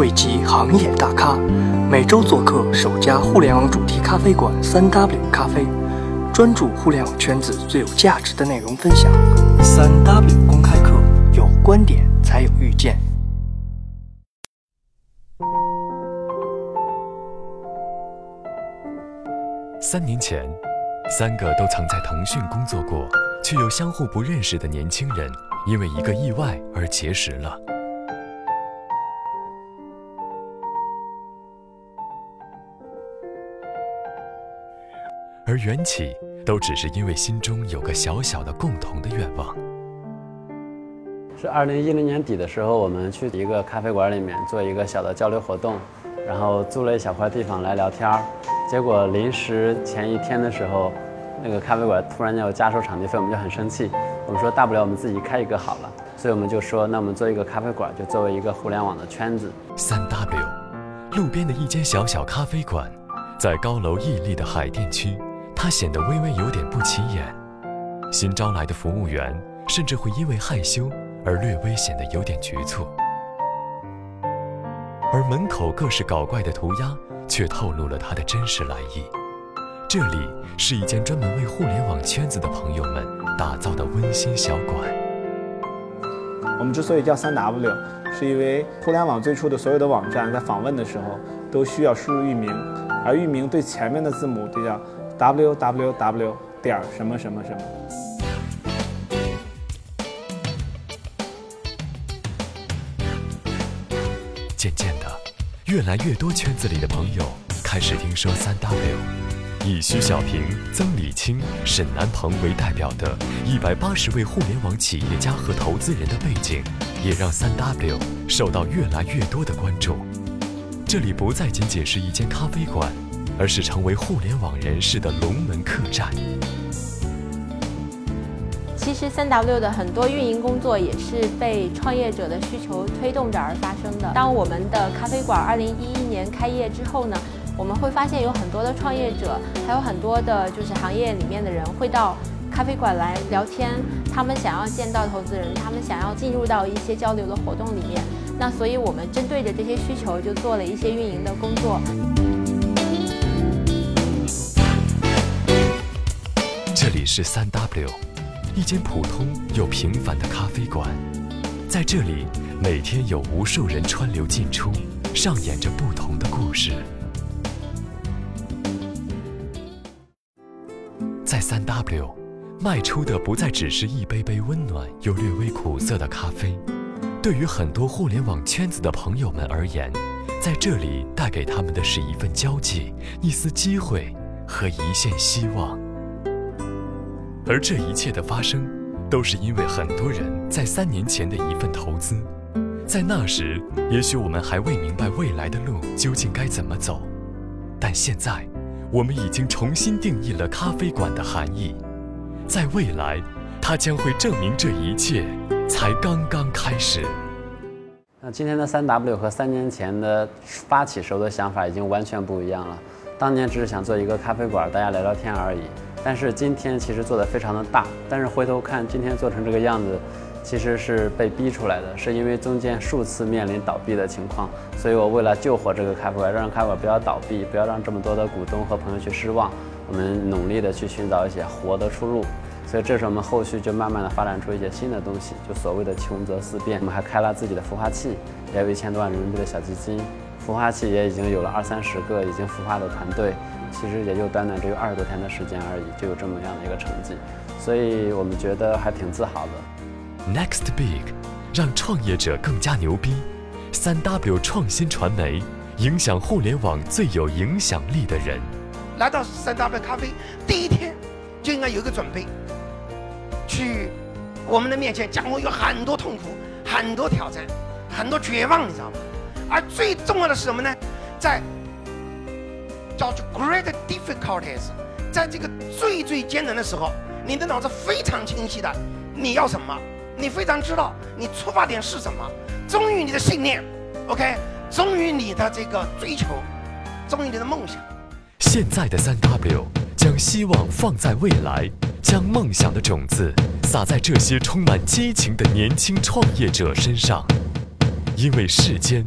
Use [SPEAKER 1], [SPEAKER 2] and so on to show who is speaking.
[SPEAKER 1] 汇集行业大咖，每周做客首家互联网主题咖啡馆三 W 咖啡，专注互联网圈子最有价值的内容分享。三 W 公开课，有观点才有遇见。
[SPEAKER 2] 三年前，三个都曾在腾讯工作过，却又相互不认识的年轻人，因为一个意外而结识了。而缘起，都只是因为心中有个小小的共同的愿望。
[SPEAKER 3] 是二零一零年底的时候，我们去一个咖啡馆里面做一个小的交流活动，然后租了一小块地方来聊天儿。结果临时前一天的时候，那个咖啡馆突然要加收场地费，我们就很生气。我们说大不了我们自己开一个好了，所以我们就说，那我们做一个咖啡馆，就作为一个互联网的圈子。
[SPEAKER 2] 三 W，路边的一间小小咖啡馆，在高楼屹立的海淀区。它显得微微有点不起眼，新招来的服务员甚至会因为害羞而略微显得有点局促，而门口各式搞怪的涂鸦却透露了它的真实来意。这里是一间专门为互联网圈子的朋友们打造的温馨小馆。
[SPEAKER 4] 我们之所以叫三 W，是因为互联网最初的所有的网站在访问的时候都需要输入域名，而域名对前面的字母就叫。W w w 点什么什么什么。
[SPEAKER 2] 渐渐的，越来越多圈子里的朋友开始听说三 W，以徐小平、曾李青、沈南鹏为代表的一百八十位互联网企业家和投资人的背景，也让三 W 受到越来越多的关注。这里不再仅仅是一间咖啡馆。而是成为互联网人士的龙门客栈。
[SPEAKER 5] 其实，三 W 的很多运营工作也是被创业者的需求推动着而发生的。当我们的咖啡馆二零一一年开业之后呢，我们会发现有很多的创业者，还有很多的就是行业里面的人会到咖啡馆来聊天。他们想要见到投资人，他们想要进入到一些交流的活动里面。那所以我们针对着这些需求，就做了一些运营的工作。
[SPEAKER 2] 里是三 W，一间普通又平凡的咖啡馆。在这里，每天有无数人川流进出，上演着不同的故事。在三 W，卖出的不再只是一杯杯温暖又略微苦涩的咖啡，对于很多互联网圈子的朋友们而言，在这里带给他们的是一份交际、一丝机会和一线希望。而这一切的发生，都是因为很多人在三年前的一份投资。在那时，也许我们还未明白未来的路究竟该怎么走，但现在，我们已经重新定义了咖啡馆的含义。在未来，它将会证明这一切才刚刚开始。
[SPEAKER 3] 那今天的三 W 和三年前的发起时候的想法已经完全不一样了。当年只是想做一个咖啡馆，大家聊聊天而已。但是今天其实做的非常的大，但是回头看今天做成这个样子，其实是被逼出来的，是因为中间数次面临倒闭的情况，所以我为了救活这个开普，让开普不要倒闭，不要让这么多的股东和朋友去失望，我们努力的去寻找一些活的出路，所以这是我们后续就慢慢的发展出一些新的东西，就所谓的穷则思变，我们还开了自己的孵化器，也有一千多万人民币的小基金，孵化器也已经有了二三十个已经孵化的团队。其实也就短短只有二十多天的时间而已，就有这么样的一个成绩，所以我们觉得还挺自豪的。
[SPEAKER 2] Next Big，让创业者更加牛逼。三 W 创新传媒，影响互联网最有影响力的人。
[SPEAKER 6] 来到三 W 咖啡第一天，就应该有一个准备，去我们的面前将会有很多痛苦、很多挑战、很多绝望，你知道吗？而最重要的是什么呢？在叫做 great difficulties，在这个最最艰难的时候，你的脑子非常清晰的，你要什么？你非常知道你出发点是什么，忠于你的信念，OK，忠于你的这个追求，忠于你的梦想。
[SPEAKER 2] 现在的三 W 将希望放在未来，将梦想的种子撒在这些充满激情的年轻创业者身上，因为世间